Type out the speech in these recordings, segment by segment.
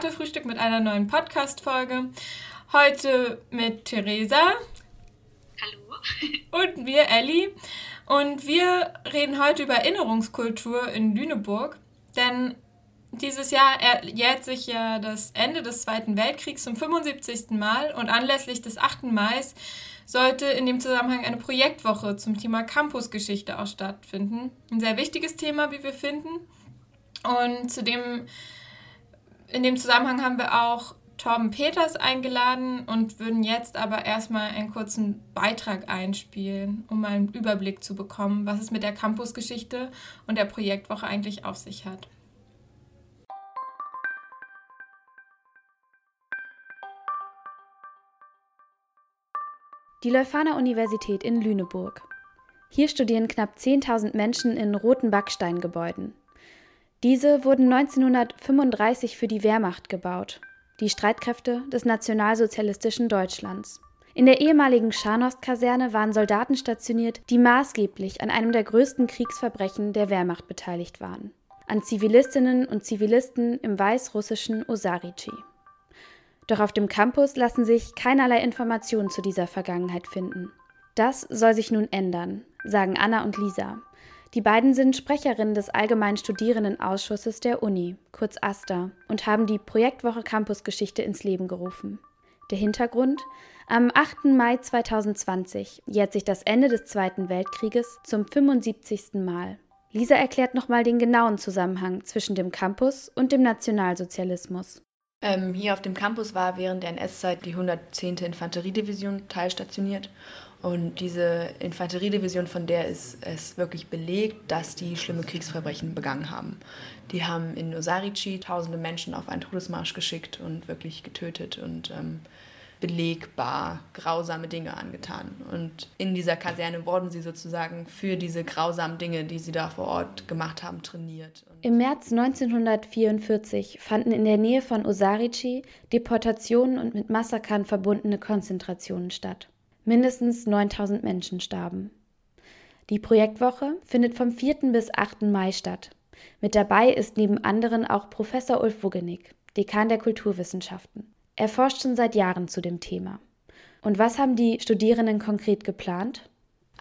Katerfrühstück mit einer neuen Podcast-Folge. Heute mit Theresa. Hallo. Und mir, Elli. Und wir reden heute über Erinnerungskultur in Lüneburg. Denn dieses Jahr jährt sich ja das Ende des Zweiten Weltkriegs zum 75. Mal und anlässlich des 8. Mai sollte in dem Zusammenhang eine Projektwoche zum Thema Campusgeschichte auch stattfinden. Ein sehr wichtiges Thema, wie wir finden. Und zudem in dem Zusammenhang haben wir auch Torben Peters eingeladen und würden jetzt aber erstmal einen kurzen Beitrag einspielen, um mal einen Überblick zu bekommen, was es mit der Campusgeschichte und der Projektwoche eigentlich auf sich hat. Die Leuphana-Universität in Lüneburg. Hier studieren knapp 10.000 Menschen in roten Backsteingebäuden. Diese wurden 1935 für die Wehrmacht gebaut, die Streitkräfte des nationalsozialistischen Deutschlands. In der ehemaligen Scharnost-Kaserne waren Soldaten stationiert, die maßgeblich an einem der größten Kriegsverbrechen der Wehrmacht beteiligt waren, an Zivilistinnen und Zivilisten im weißrussischen Osarici. Doch auf dem Campus lassen sich keinerlei Informationen zu dieser Vergangenheit finden. Das soll sich nun ändern, sagen Anna und Lisa, die beiden sind Sprecherinnen des Allgemeinen Studierendenausschusses der Uni, kurz AStA, und haben die Projektwoche Campusgeschichte ins Leben gerufen. Der Hintergrund? Am 8. Mai 2020 jährt sich das Ende des Zweiten Weltkrieges zum 75. Mal. Lisa erklärt nochmal den genauen Zusammenhang zwischen dem Campus und dem Nationalsozialismus. Ähm, hier auf dem Campus war während der NS-Zeit die 110. Infanteriedivision teilstationiert und diese Infanteriedivision, von der ist es wirklich belegt, dass die schlimme Kriegsverbrechen begangen haben. Die haben in Osarici tausende Menschen auf einen Todesmarsch geschickt und wirklich getötet und ähm, belegbar grausame Dinge angetan. Und in dieser Kaserne wurden sie sozusagen für diese grausamen Dinge, die sie da vor Ort gemacht haben, trainiert. Im März 1944 fanden in der Nähe von Osarici Deportationen und mit Massakern verbundene Konzentrationen statt. Mindestens 9000 Menschen starben. Die Projektwoche findet vom 4. bis 8. Mai statt. Mit dabei ist neben anderen auch Professor Ulf Wuggenig, Dekan der Kulturwissenschaften. Er forscht schon seit Jahren zu dem Thema. Und was haben die Studierenden konkret geplant?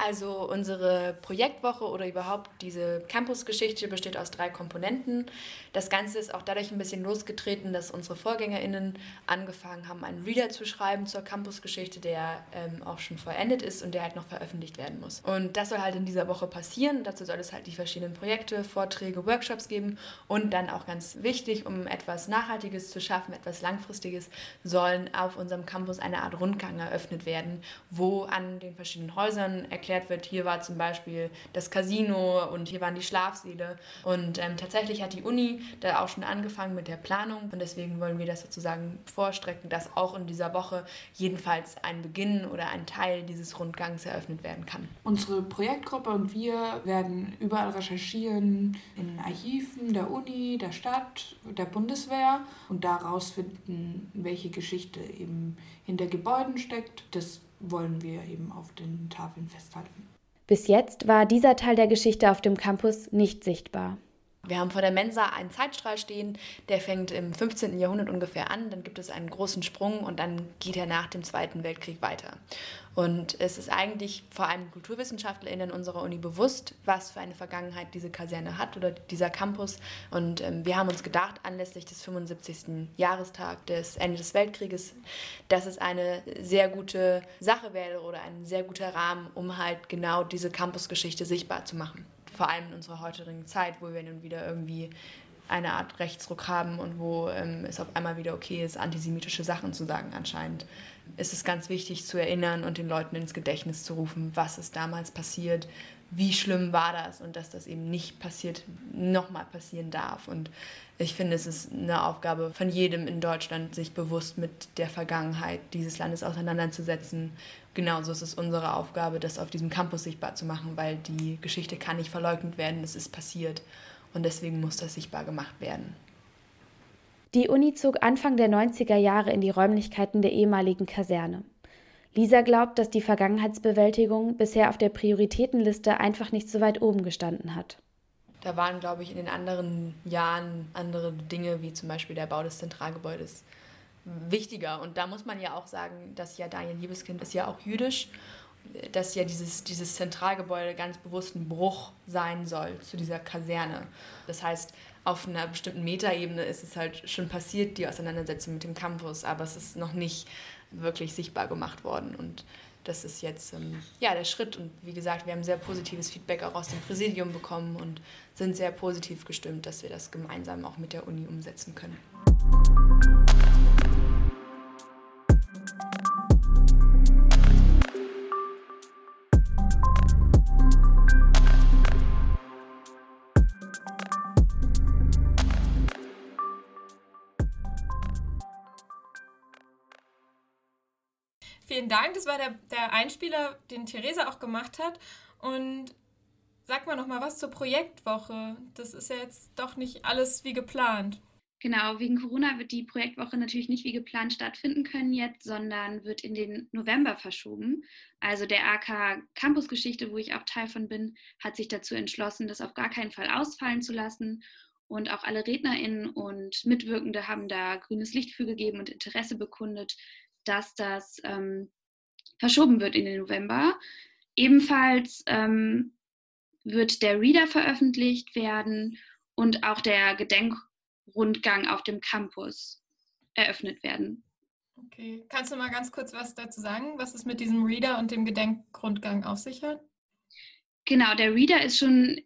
Also unsere Projektwoche oder überhaupt diese Campusgeschichte besteht aus drei Komponenten. Das Ganze ist auch dadurch ein bisschen losgetreten, dass unsere VorgängerInnen angefangen haben, einen Reader zu schreiben zur Campusgeschichte, der ähm, auch schon vollendet ist und der halt noch veröffentlicht werden muss. Und das soll halt in dieser Woche passieren. Dazu soll es halt die verschiedenen Projekte, Vorträge, Workshops geben und dann auch ganz wichtig, um etwas Nachhaltiges zu schaffen, etwas Langfristiges, sollen auf unserem Campus eine Art Rundgang eröffnet werden, wo an den verschiedenen Häusern erklärt erklärt wird, hier war zum Beispiel das Casino und hier waren die Schlafsäle. Und ähm, tatsächlich hat die Uni da auch schon angefangen mit der Planung und deswegen wollen wir das sozusagen vorstrecken, dass auch in dieser Woche jedenfalls ein Beginn oder ein Teil dieses Rundgangs eröffnet werden kann. Unsere Projektgruppe und wir werden überall recherchieren, in Archiven der Uni, der Stadt, der Bundeswehr und daraus finden, welche Geschichte eben hinter Gebäuden steckt. Das wollen wir eben auf den Tafeln festhalten. Bis jetzt war dieser Teil der Geschichte auf dem Campus nicht sichtbar. Wir haben vor der Mensa einen Zeitstrahl stehen, der fängt im 15. Jahrhundert ungefähr an, dann gibt es einen großen Sprung und dann geht er nach dem Zweiten Weltkrieg weiter. Und es ist eigentlich vor allem KulturwissenschaftlerInnen unserer Uni bewusst, was für eine Vergangenheit diese Kaserne hat oder dieser Campus. Und ähm, wir haben uns gedacht, anlässlich des 75. Jahrestag des Ende des Weltkrieges, dass es eine sehr gute Sache wäre oder ein sehr guter Rahmen, um halt genau diese Campusgeschichte sichtbar zu machen vor allem in unserer heutigen Zeit, wo wir nun wieder irgendwie eine Art Rechtsruck haben und wo ähm, es auf einmal wieder okay ist, antisemitische Sachen zu sagen anscheinend, ist es ganz wichtig zu erinnern und den Leuten ins Gedächtnis zu rufen, was ist damals passiert, wie schlimm war das und dass das eben nicht passiert, nochmal passieren darf. Und ich finde, es ist eine Aufgabe von jedem in Deutschland, sich bewusst mit der Vergangenheit dieses Landes auseinanderzusetzen. Genauso ist es unsere Aufgabe, das auf diesem Campus sichtbar zu machen, weil die Geschichte kann nicht verleugnet werden, es ist passiert. Und deswegen muss das sichtbar gemacht werden. Die Uni zog Anfang der 90er Jahre in die Räumlichkeiten der ehemaligen Kaserne. Lisa glaubt, dass die Vergangenheitsbewältigung bisher auf der Prioritätenliste einfach nicht so weit oben gestanden hat. Da waren, glaube ich, in den anderen Jahren andere Dinge, wie zum Beispiel der Bau des Zentralgebäudes, wichtiger. Und da muss man ja auch sagen, dass ja Daniel Liebeskind ist ja auch jüdisch, dass ja dieses, dieses Zentralgebäude ganz bewusst ein Bruch sein soll zu dieser Kaserne. Das heißt, auf einer bestimmten Metaebene ist es halt schon passiert, die Auseinandersetzung mit dem Campus, aber es ist noch nicht wirklich sichtbar gemacht worden. Und das ist jetzt ähm, ja, der Schritt. Und wie gesagt, wir haben sehr positives Feedback auch aus dem Präsidium bekommen und sind sehr positiv gestimmt, dass wir das gemeinsam auch mit der Uni umsetzen können. Vielen Dank. Das war der, der Einspieler, den Theresa auch gemacht hat. Und sag mal noch mal was zur Projektwoche. Das ist ja jetzt doch nicht alles wie geplant. Genau, wegen Corona wird die Projektwoche natürlich nicht wie geplant stattfinden können jetzt, sondern wird in den November verschoben. Also der AK Campusgeschichte, wo ich auch Teil von bin, hat sich dazu entschlossen, das auf gar keinen Fall ausfallen zu lassen. Und auch alle RednerInnen und Mitwirkende haben da grünes Licht für gegeben und Interesse bekundet, dass das ähm, verschoben wird in den November. Ebenfalls ähm, wird der Reader veröffentlicht werden und auch der Gedenkrundgang auf dem Campus eröffnet werden. Okay, kannst du mal ganz kurz was dazu sagen, was es mit diesem Reader und dem Gedenkrundgang auf sich hat? Genau, der Reader ist schon,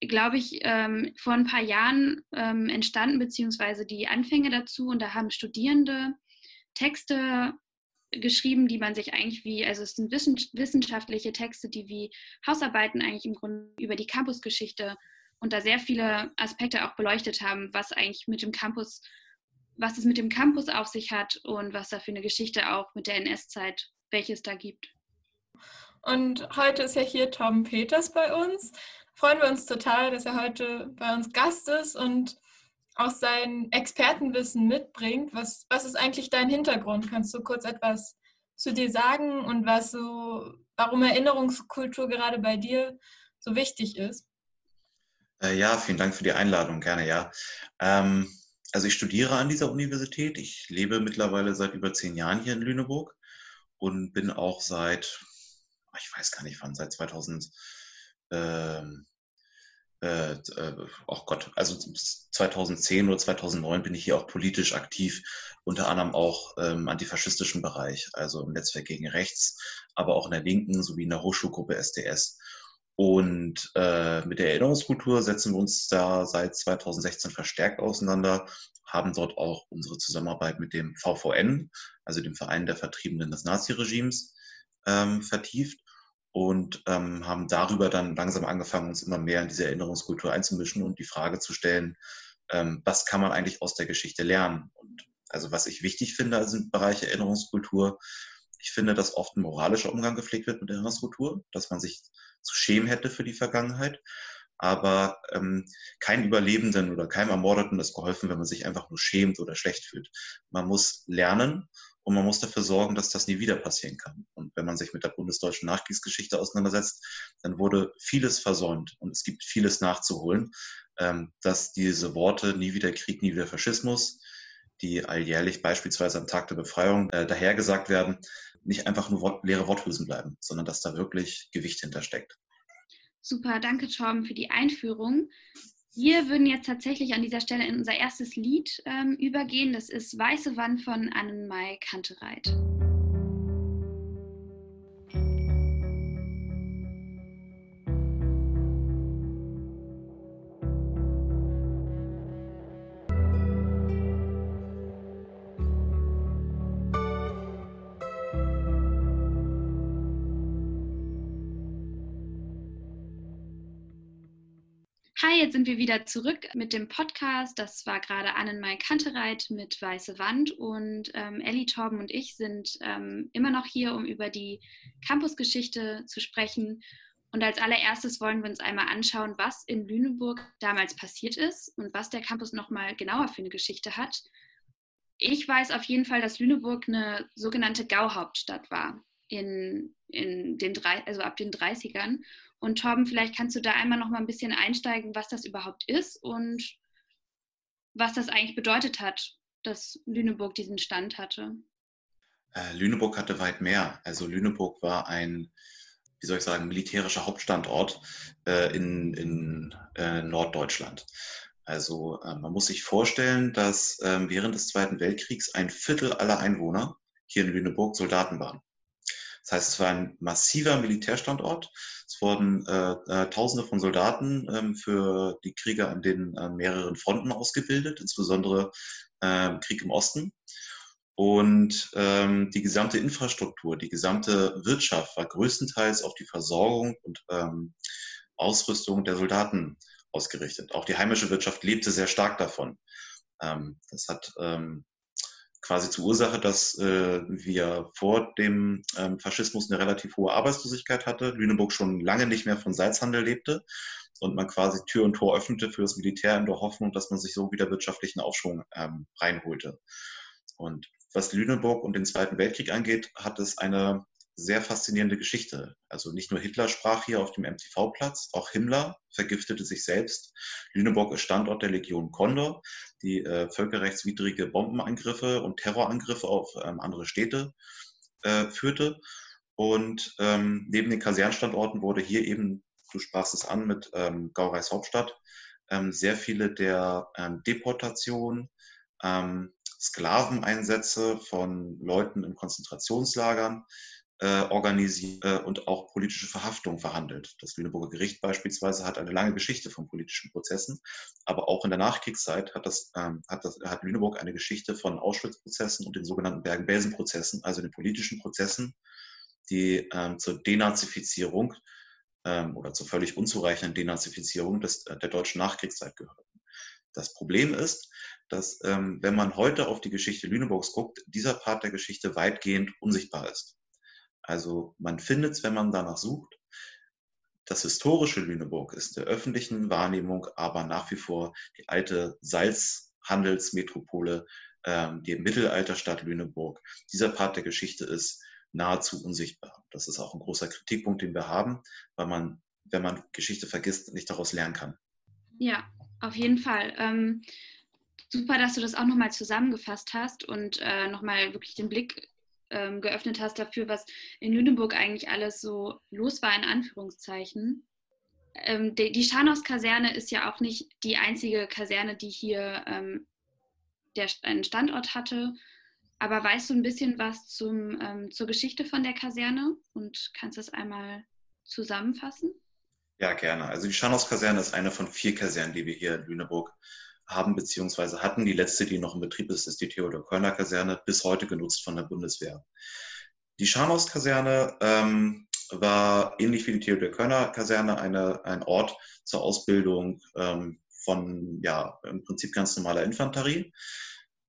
glaube ich, ähm, vor ein paar Jahren ähm, entstanden, beziehungsweise die Anfänge dazu. Und da haben Studierende Texte geschrieben, die man sich eigentlich wie, also es sind wissenschaftliche Texte, die wie Hausarbeiten eigentlich im Grunde über die Campusgeschichte und da sehr viele Aspekte auch beleuchtet haben, was eigentlich mit dem Campus, was es mit dem Campus auf sich hat und was da für eine Geschichte auch mit der NS-Zeit, welche es da gibt. Und heute ist ja hier Tom Peters bei uns. Freuen wir uns total, dass er heute bei uns Gast ist und aus sein Expertenwissen mitbringt. Was, was ist eigentlich dein Hintergrund? Kannst du kurz etwas zu dir sagen und was so, warum Erinnerungskultur gerade bei dir so wichtig ist? Äh, ja, vielen Dank für die Einladung, gerne, ja. Ähm, also ich studiere an dieser Universität. Ich lebe mittlerweile seit über zehn Jahren hier in Lüneburg und bin auch seit, ich weiß gar nicht wann, seit 2000. Ähm, äh, äh, oh Gott, also 2010 oder 2009 bin ich hier auch politisch aktiv, unter anderem auch im ähm, antifaschistischen Bereich, also im Netzwerk gegen Rechts, aber auch in der Linken sowie in der Hochschulgruppe SDS. Und äh, mit der Erinnerungskultur setzen wir uns da seit 2016 verstärkt auseinander, haben dort auch unsere Zusammenarbeit mit dem VVN, also dem Verein der Vertriebenen des Naziregimes, ähm, vertieft und ähm, haben darüber dann langsam angefangen, uns immer mehr in diese Erinnerungskultur einzumischen und die Frage zu stellen, ähm, was kann man eigentlich aus der Geschichte lernen? Und also was ich wichtig finde also im Bereich Erinnerungskultur, ich finde, dass oft ein moralischer Umgang gepflegt wird mit Erinnerungskultur, dass man sich zu schämen hätte für die Vergangenheit. Aber ähm, kein Überlebenden oder keinem Ermordeten ist geholfen, wenn man sich einfach nur schämt oder schlecht fühlt. Man muss lernen und man muss dafür sorgen, dass das nie wieder passieren kann. Und wenn man sich mit der bundesdeutschen Nachkriegsgeschichte auseinandersetzt, dann wurde vieles versäumt und es gibt vieles nachzuholen, ähm, dass diese Worte nie wieder Krieg, nie wieder Faschismus, die alljährlich beispielsweise am Tag der Befreiung äh, dahergesagt werden, nicht einfach nur leere Worthülsen bleiben, sondern dass da wirklich Gewicht hintersteckt. Super, danke Torben für die Einführung. Wir würden jetzt tatsächlich an dieser Stelle in unser erstes Lied ähm, übergehen. Das ist Weiße Wand von Annenmai Kantereit. Jetzt sind wir wieder zurück mit dem Podcast. Das war gerade Annenmai Kantereit mit Weiße Wand und ähm, Ellie Torben und ich sind ähm, immer noch hier, um über die Campusgeschichte zu sprechen. Und als allererstes wollen wir uns einmal anschauen, was in Lüneburg damals passiert ist und was der Campus nochmal genauer für eine Geschichte hat. Ich weiß auf jeden Fall, dass Lüneburg eine sogenannte Gauhauptstadt war in, in den drei, also ab den 30ern. Und Torben, vielleicht kannst du da einmal noch mal ein bisschen einsteigen, was das überhaupt ist und was das eigentlich bedeutet hat, dass Lüneburg diesen Stand hatte. Äh, Lüneburg hatte weit mehr. Also Lüneburg war ein, wie soll ich sagen, militärischer Hauptstandort äh, in, in äh, Norddeutschland. Also äh, man muss sich vorstellen, dass ähm, während des Zweiten Weltkriegs ein Viertel aller Einwohner hier in Lüneburg Soldaten waren. Das heißt, es war ein massiver Militärstandort. Es wurden äh, äh, Tausende von Soldaten ähm, für die Kriege an den äh, mehreren Fronten ausgebildet, insbesondere ähm, Krieg im Osten. Und ähm, die gesamte Infrastruktur, die gesamte Wirtschaft war größtenteils auf die Versorgung und ähm, Ausrüstung der Soldaten ausgerichtet. Auch die heimische Wirtschaft lebte sehr stark davon. Ähm, das hat ähm, quasi zur Ursache, dass äh, wir vor dem ähm, Faschismus eine relativ hohe Arbeitslosigkeit hatte, Lüneburg schon lange nicht mehr von Salzhandel lebte und man quasi Tür und Tor öffnete für das Militär in der Hoffnung, dass man sich so wieder wirtschaftlichen Aufschwung ähm, reinholte. Und was Lüneburg und den Zweiten Weltkrieg angeht, hat es eine sehr faszinierende Geschichte. Also nicht nur Hitler sprach hier auf dem MTV-Platz, auch Himmler vergiftete sich selbst. Lüneburg ist Standort der Legion Condor, die äh, völkerrechtswidrige Bombenangriffe und Terrorangriffe auf ähm, andere Städte äh, führte. Und ähm, neben den Kasernstandorten wurde hier eben, du sprachst es an, mit ähm, Gaureis Hauptstadt, ähm, sehr viele der ähm, Deportationen, ähm, Sklaveneinsätze von Leuten in Konzentrationslagern, äh, organisiert äh, und auch politische Verhaftung verhandelt. Das Lüneburger Gericht beispielsweise hat eine lange Geschichte von politischen Prozessen, aber auch in der Nachkriegszeit hat, das, ähm, hat, das, hat Lüneburg eine Geschichte von Auschwitz-Prozessen und den sogenannten Bergen-Belsen-Prozessen, also den politischen Prozessen, die ähm, zur Denazifizierung ähm, oder zur völlig unzureichenden Denazifizierung des, äh, der deutschen Nachkriegszeit gehörten. Das Problem ist, dass ähm, wenn man heute auf die Geschichte Lüneburgs guckt, dieser Part der Geschichte weitgehend unsichtbar ist. Also man findet es, wenn man danach sucht. Das historische Lüneburg ist der öffentlichen Wahrnehmung aber nach wie vor die alte Salzhandelsmetropole, ähm, die Mittelalterstadt Lüneburg. Dieser Part der Geschichte ist nahezu unsichtbar. Das ist auch ein großer Kritikpunkt, den wir haben, weil man, wenn man Geschichte vergisst, nicht daraus lernen kann. Ja, auf jeden Fall. Ähm, super, dass du das auch nochmal zusammengefasst hast und äh, nochmal wirklich den Blick ähm, geöffnet hast dafür, was in Lüneburg eigentlich alles so los war, in Anführungszeichen. Ähm, die, die Scharnhorst-Kaserne ist ja auch nicht die einzige Kaserne, die hier ähm, der, einen Standort hatte. Aber weißt du ein bisschen was zum, ähm, zur Geschichte von der Kaserne und kannst das einmal zusammenfassen? Ja, gerne. Also die Scharnhorst-Kaserne ist eine von vier Kasernen, die wir hier in Lüneburg haben beziehungsweise hatten. Die letzte, die noch in Betrieb ist, ist die Theodor-Körner-Kaserne, bis heute genutzt von der Bundeswehr. Die Scharnhorst-Kaserne ähm, war ähnlich wie die Theodor-Körner-Kaserne eine, ein Ort zur Ausbildung ähm, von, ja, im Prinzip ganz normaler Infanterie.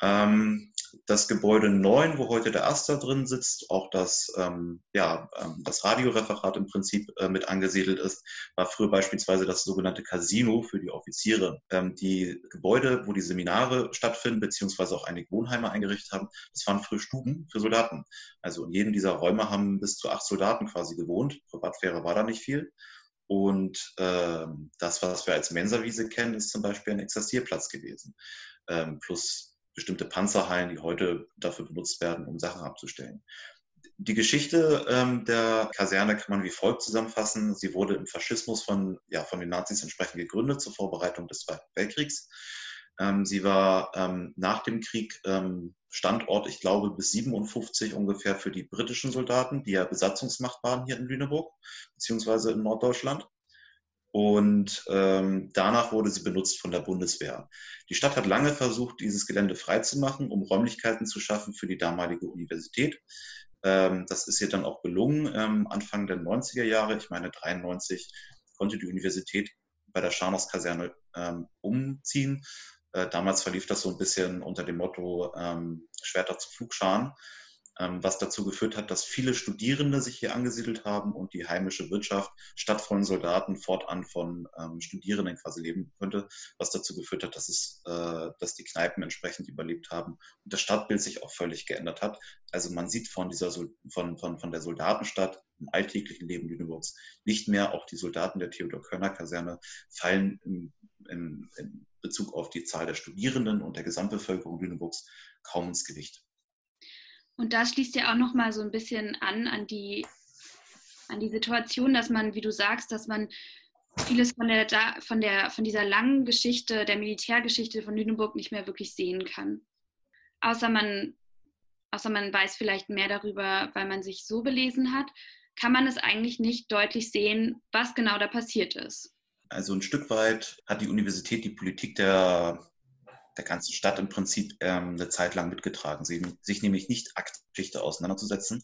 Ähm, das Gebäude 9, wo heute der Aster drin sitzt, auch das, ähm, ja, ähm, das Radioreferat im Prinzip äh, mit angesiedelt ist, war früher beispielsweise das sogenannte Casino für die Offiziere. Ähm, die Gebäude, wo die Seminare stattfinden, beziehungsweise auch einige Wohnheime eingerichtet haben, das waren früher Stuben für Soldaten. Also in jedem dieser Räume haben bis zu acht Soldaten quasi gewohnt. Privatsphäre war da nicht viel. Und ähm, das, was wir als Mensawiese kennen, ist zum Beispiel ein Exerzierplatz gewesen. Ähm, plus bestimmte Panzerhallen, die heute dafür benutzt werden, um Sachen abzustellen. Die Geschichte ähm, der Kaserne kann man wie folgt zusammenfassen. Sie wurde im Faschismus von, ja, von den Nazis entsprechend gegründet zur Vorbereitung des Zweiten Weltkriegs. Ähm, sie war ähm, nach dem Krieg ähm, Standort, ich glaube, bis 57 ungefähr für die britischen Soldaten, die ja Besatzungsmacht waren hier in Lüneburg, beziehungsweise in Norddeutschland. Und ähm, danach wurde sie benutzt von der Bundeswehr. Die Stadt hat lange versucht, dieses Gelände freizumachen, um Räumlichkeiten zu schaffen für die damalige Universität. Ähm, das ist ihr dann auch gelungen. Ähm, Anfang der 90er Jahre, ich meine 93, konnte die Universität bei der Scharnhorst-Kaserne ähm, umziehen. Äh, damals verlief das so ein bisschen unter dem Motto ähm, Schwerter zu Flugscharen. Ähm, was dazu geführt hat, dass viele Studierende sich hier angesiedelt haben und die heimische Wirtschaft statt von Soldaten fortan von ähm, Studierenden quasi leben könnte, was dazu geführt hat, dass, es, äh, dass die Kneipen entsprechend überlebt haben und das Stadtbild sich auch völlig geändert hat. Also man sieht von, dieser, von, von, von der Soldatenstadt im alltäglichen Leben Lüneburgs nicht mehr, auch die Soldaten der Theodor-Körner-Kaserne fallen im, im, in Bezug auf die Zahl der Studierenden und der Gesamtbevölkerung Lüneburgs kaum ins Gewicht. Und da schließt ja auch noch mal so ein bisschen an an die, an die Situation, dass man, wie du sagst, dass man vieles von der, von der von dieser langen Geschichte, der Militärgeschichte von Lüneburg nicht mehr wirklich sehen kann. Außer man, außer man weiß vielleicht mehr darüber, weil man sich so belesen hat, kann man es eigentlich nicht deutlich sehen, was genau da passiert ist. Also ein Stück weit hat die Universität die Politik der der ganzen Stadt im Prinzip ähm, eine Zeit lang mitgetragen, sie, sich nämlich nicht aktiv auseinanderzusetzen.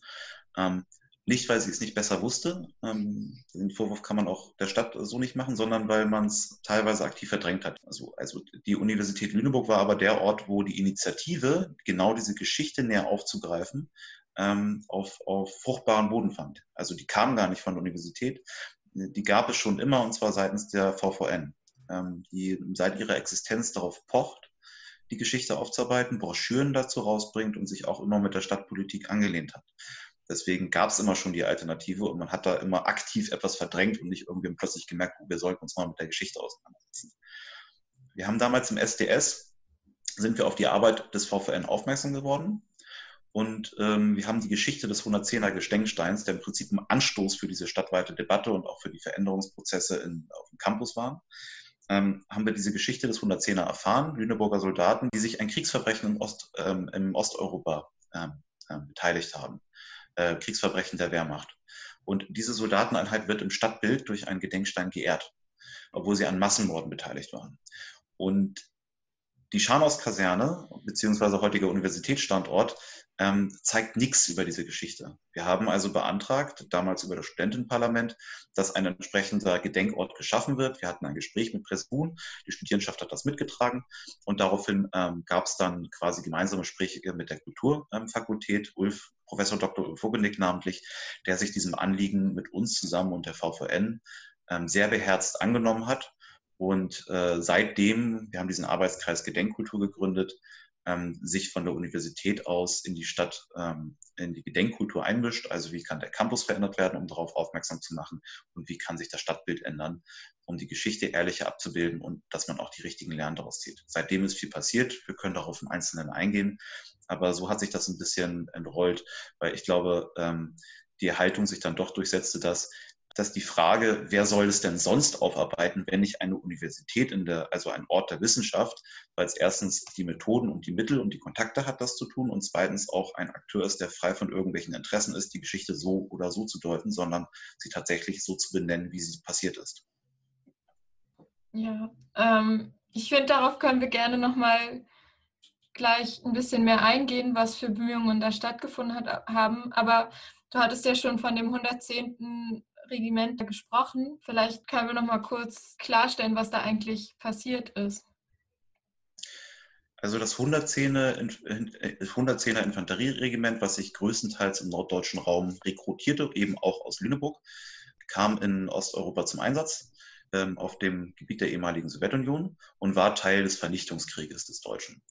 Ähm, nicht, weil sie es nicht besser wusste, ähm, den Vorwurf kann man auch der Stadt so nicht machen, sondern weil man es teilweise aktiv verdrängt hat. Also, also die Universität Lüneburg war aber der Ort, wo die Initiative, genau diese Geschichte näher aufzugreifen, ähm, auf, auf fruchtbaren Boden fand. Also die kam gar nicht von der Universität, die gab es schon immer und zwar seitens der VVN, ähm, die seit ihrer Existenz darauf pocht, die Geschichte aufzuarbeiten, Broschüren dazu rausbringt und sich auch immer mit der Stadtpolitik angelehnt hat. Deswegen gab es immer schon die Alternative und man hat da immer aktiv etwas verdrängt und nicht irgendwie plötzlich gemerkt, oh, wir sollten uns mal mit der Geschichte auseinandersetzen. Wir haben damals im SDS, sind wir auf die Arbeit des VVN aufmerksam geworden und ähm, wir haben die Geschichte des 110er Gedenksteins, der im Prinzip ein Anstoß für diese stadtweite Debatte und auch für die Veränderungsprozesse in, auf dem Campus war, ähm, haben wir diese Geschichte des 110er erfahren, Lüneburger Soldaten, die sich an Kriegsverbrechen im, Ost, ähm, im Osteuropa ähm, ähm, beteiligt haben, äh, Kriegsverbrechen der Wehrmacht. Und diese Soldateneinheit wird im Stadtbild durch einen Gedenkstein geehrt, obwohl sie an Massenmorden beteiligt waren. Und die Scharnhorst-Kaserne, beziehungsweise heutiger Universitätsstandort, ähm, zeigt nichts über diese Geschichte. Wir haben also beantragt, damals über das Studentenparlament, dass ein entsprechender Gedenkort geschaffen wird. Wir hatten ein Gespräch mit Pressbuhn, die Studierenschaft hat das mitgetragen und daraufhin ähm, gab es dann quasi gemeinsame Gespräche mit der Kulturfakultät, Ulf, Professor Dr. Ulf Vogenick namentlich, der sich diesem Anliegen mit uns zusammen und der VVN ähm, sehr beherzt angenommen hat. Und äh, seitdem, wir haben diesen Arbeitskreis Gedenkkultur gegründet, ähm, sich von der Universität aus in die Stadt, ähm, in die Gedenkkultur einmischt. Also wie kann der Campus verändert werden, um darauf aufmerksam zu machen und wie kann sich das Stadtbild ändern, um die Geschichte ehrlicher abzubilden und dass man auch die richtigen Lernen daraus zieht. Seitdem ist viel passiert. Wir können darauf im Einzelnen eingehen. Aber so hat sich das ein bisschen entrollt, weil ich glaube, ähm, die Haltung sich dann doch durchsetzte, dass dass die Frage, wer soll es denn sonst aufarbeiten, wenn nicht eine Universität in der, also ein Ort der Wissenschaft, weil es erstens die Methoden und die Mittel und die Kontakte hat, das zu tun und zweitens auch ein Akteur ist, der frei von irgendwelchen Interessen ist, die Geschichte so oder so zu deuten, sondern sie tatsächlich so zu benennen, wie sie passiert ist. Ja, ähm, ich finde, darauf können wir gerne nochmal gleich ein bisschen mehr eingehen, was für Bemühungen da stattgefunden hat, haben. Aber du hattest ja schon von dem 110. Regiment gesprochen. Vielleicht können wir noch mal kurz klarstellen, was da eigentlich passiert ist. Also das 110er, 110er Infanterieregiment, was sich größtenteils im norddeutschen Raum rekrutierte, eben auch aus Lüneburg, kam in Osteuropa zum Einsatz ähm, auf dem Gebiet der ehemaligen Sowjetunion und war Teil des Vernichtungskrieges des Deutschen.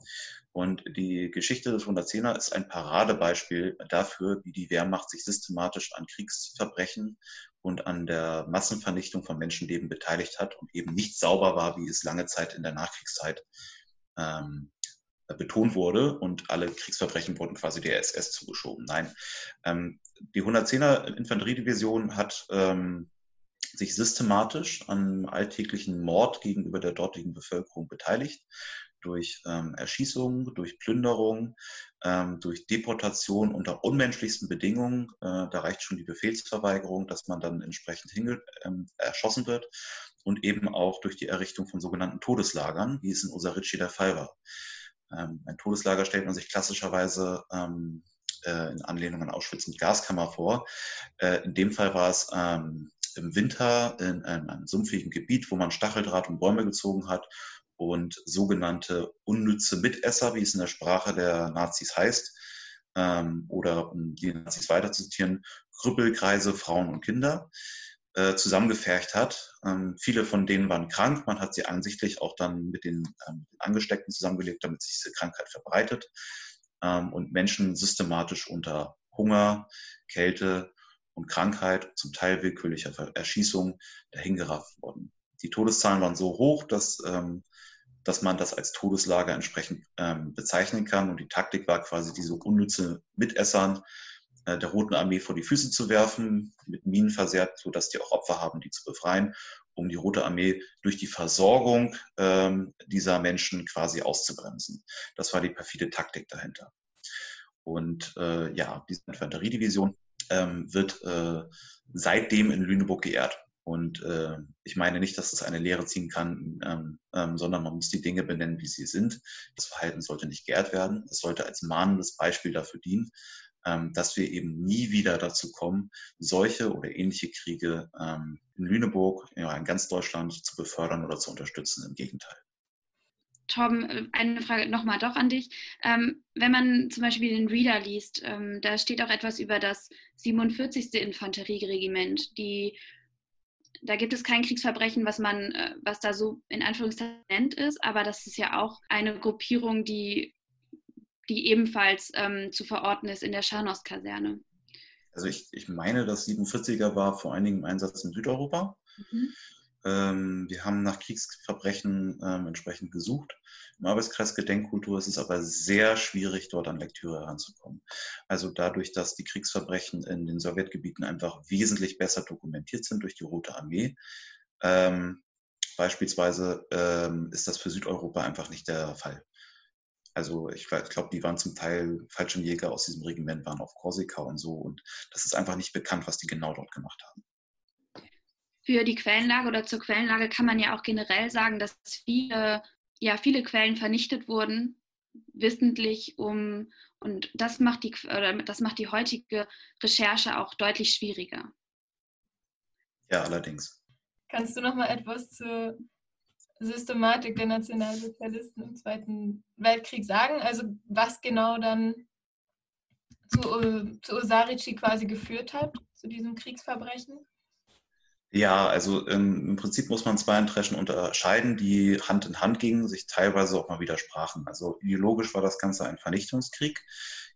Und die Geschichte des 110er ist ein Paradebeispiel dafür, wie die Wehrmacht sich systematisch an Kriegsverbrechen und an der Massenvernichtung von Menschenleben beteiligt hat und eben nicht sauber war, wie es lange Zeit in der Nachkriegszeit ähm, betont wurde und alle Kriegsverbrechen wurden quasi der SS zugeschoben. Nein, ähm, die 110er Infanteriedivision hat ähm, sich systematisch an alltäglichen Mord gegenüber der dortigen Bevölkerung beteiligt durch ähm, Erschießungen, durch Plünderung, ähm, durch Deportation unter unmenschlichsten Bedingungen. Äh, da reicht schon die Befehlsverweigerung, dass man dann entsprechend ähm, erschossen wird und eben auch durch die Errichtung von sogenannten Todeslagern, wie es in Osarici der Fall war. Ähm, ein Todeslager stellt man sich klassischerweise ähm, äh, in Anlehnung an Auschwitz mit Gaskammer vor. Äh, in dem Fall war es ähm, im Winter in einem, einem sumpfigen Gebiet, wo man Stacheldraht und Bäume gezogen hat und sogenannte unnütze Mitesser, wie es in der Sprache der Nazis heißt, ähm, oder um die Nazis weiter zu zitieren, Krüppelkreise, Frauen und Kinder äh, zusammengefercht hat. Ähm, viele von denen waren krank. Man hat sie ansichtlich auch dann mit den ähm, Angesteckten zusammengelebt, damit sich diese Krankheit verbreitet ähm, und Menschen systematisch unter Hunger, Kälte und Krankheit, zum Teil willkürlicher Erschießung, dahingerafft wurden. Die Todeszahlen waren so hoch, dass, ähm, dass man das als Todeslager entsprechend ähm, bezeichnen kann. Und die Taktik war quasi, diese unnütze Mitessern äh, der Roten Armee vor die Füße zu werfen, mit Minen versehrt, sodass die auch Opfer haben, die zu befreien, um die Rote Armee durch die Versorgung ähm, dieser Menschen quasi auszubremsen. Das war die perfide Taktik dahinter. Und äh, ja, diese Infanteriedivision ähm, wird äh, seitdem in Lüneburg geehrt. Und äh, ich meine nicht, dass das eine Lehre ziehen kann, ähm, ähm, sondern man muss die Dinge benennen, wie sie sind. Das Verhalten sollte nicht geehrt werden. Es sollte als mahnendes Beispiel dafür dienen, ähm, dass wir eben nie wieder dazu kommen, solche oder ähnliche Kriege ähm, in Lüneburg, ja, in ganz Deutschland zu befördern oder zu unterstützen. Im Gegenteil. Äh, eine Frage nochmal doch an dich. Ähm, wenn man zum Beispiel den Reader liest, ähm, da steht auch etwas über das 47. Infanterieregiment. Die, da gibt es kein Kriegsverbrechen, was man, äh, was da so in Anführungszeichen nennt ist, aber das ist ja auch eine Gruppierung, die die ebenfalls ähm, zu verorten ist in der Scharnos-Kaserne. Also ich, ich meine, das 47er war vor allen Dingen im Einsatz in Südeuropa. Mhm. Ähm, wir haben nach Kriegsverbrechen ähm, entsprechend gesucht. Im Arbeitskreis Gedenkkultur ist es aber sehr schwierig, dort an Lektüre heranzukommen. Also dadurch, dass die Kriegsverbrechen in den Sowjetgebieten einfach wesentlich besser dokumentiert sind durch die Rote Armee, ähm, beispielsweise ist das für Südeuropa einfach nicht der Fall. Also ich, ich glaube, die waren zum Teil Fallschirmjäger aus diesem Regiment, waren auf Korsika und so. Und das ist einfach nicht bekannt, was die genau dort gemacht haben. Für die Quellenlage oder zur Quellenlage kann man ja auch generell sagen, dass viele, ja, viele Quellen vernichtet wurden, wissentlich, um und das macht die oder das macht die heutige Recherche auch deutlich schwieriger. Ja, allerdings. Kannst du noch mal etwas zur Systematik der Nationalsozialisten im Zweiten Weltkrieg sagen? Also was genau dann zu, äh, zu Osarici quasi geführt hat, zu diesem Kriegsverbrechen? Ja, also im, im Prinzip muss man zwei Interessen unterscheiden, die Hand in Hand gingen, sich teilweise auch mal widersprachen. Also ideologisch war das Ganze ein Vernichtungskrieg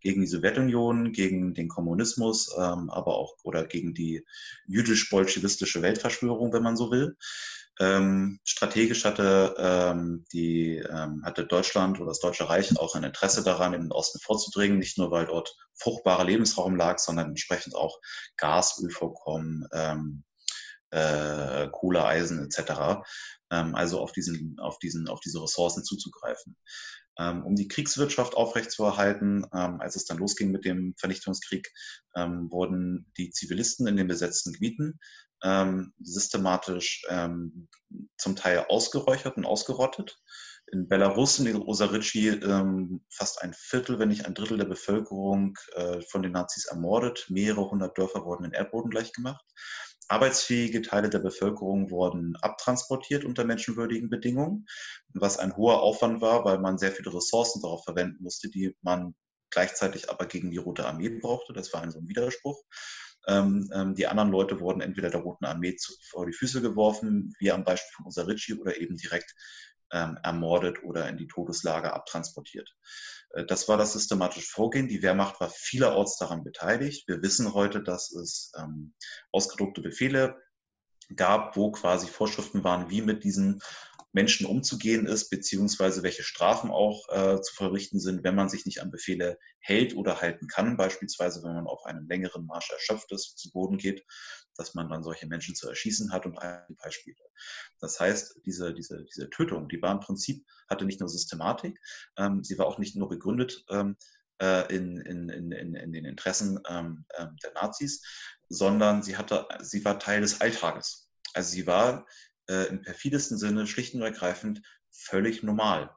gegen die Sowjetunion, gegen den Kommunismus, ähm, aber auch oder gegen die jüdisch-bolschewistische Weltverschwörung, wenn man so will. Ähm, strategisch hatte, ähm, die, ähm, hatte Deutschland oder das Deutsche Reich auch ein Interesse daran, den Osten vorzudringen, nicht nur weil dort fruchtbarer Lebensraum lag, sondern entsprechend auch Gas, Ölvorkommen, ähm, äh, Kohle, Eisen etc. Ähm, also auf, diesen, auf, diesen, auf diese Ressourcen zuzugreifen. Ähm, um die Kriegswirtschaft aufrechtzuerhalten, ähm, als es dann losging mit dem Vernichtungskrieg, ähm, wurden die Zivilisten in den besetzten Gebieten ähm, systematisch ähm, zum Teil ausgeräuchert und ausgerottet. In Belarus, in Osarici, ähm, fast ein Viertel, wenn nicht ein Drittel der Bevölkerung äh, von den Nazis ermordet. Mehrere hundert Dörfer wurden in Erdboden gleichgemacht. Arbeitsfähige Teile der Bevölkerung wurden abtransportiert unter menschenwürdigen Bedingungen, was ein hoher Aufwand war, weil man sehr viele Ressourcen darauf verwenden musste, die man gleichzeitig aber gegen die Rote Armee brauchte. Das war ein so ein Widerspruch. Ähm, ähm, die anderen Leute wurden entweder der Roten Armee zu, vor die Füße geworfen, wie am Beispiel von Osarici, oder eben direkt ähm, ermordet oder in die Todeslager abtransportiert. Äh, das war das systematische Vorgehen. Die Wehrmacht war vielerorts daran beteiligt. Wir wissen heute, dass es ähm, ausgedruckte Befehle gab, wo quasi Vorschriften waren, wie mit diesen Menschen umzugehen ist, beziehungsweise welche Strafen auch äh, zu verrichten sind, wenn man sich nicht an Befehle hält oder halten kann. Beispielsweise, wenn man auf einem längeren Marsch erschöpft ist, zu Boden geht, dass man dann solche Menschen zu erschießen hat und ein Beispiele. Das heißt, diese, diese, diese Tötung, die war im Prinzip, hatte nicht nur Systematik, ähm, sie war auch nicht nur begründet ähm, äh, in, in, in, in, den Interessen ähm, ähm, der Nazis, sondern sie, hatte, sie war Teil des Alltages. Also sie war äh, im perfidesten Sinne schlicht und ergreifend völlig normal.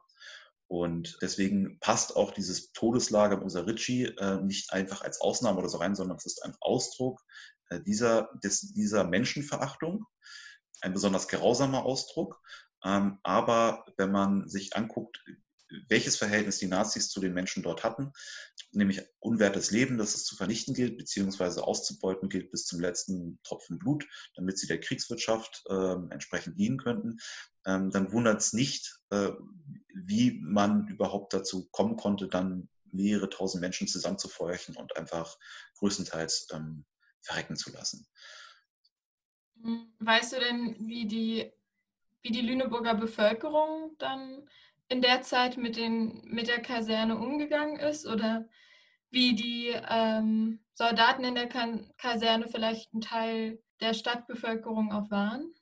Und deswegen passt auch dieses Todeslager im Osarici äh, nicht einfach als Ausnahme oder so rein, sondern es ist ein Ausdruck äh, dieser, des, dieser Menschenverachtung, ein besonders grausamer Ausdruck. Ähm, aber wenn man sich anguckt, welches Verhältnis die Nazis zu den Menschen dort hatten, nämlich unwertes Leben, das es zu vernichten gilt, beziehungsweise auszubeuten gilt bis zum letzten Tropfen Blut, damit sie der Kriegswirtschaft äh, entsprechend dienen könnten, ähm, dann wundert es nicht, äh, wie man überhaupt dazu kommen konnte, dann mehrere tausend Menschen zusammenzufeuchen und einfach größtenteils ähm, verrecken zu lassen. Hm, weißt du denn, wie die, wie die Lüneburger Bevölkerung dann in der Zeit mit, den, mit der Kaserne umgegangen ist oder wie die ähm, Soldaten in der Kaserne vielleicht ein Teil der Stadtbevölkerung auch waren?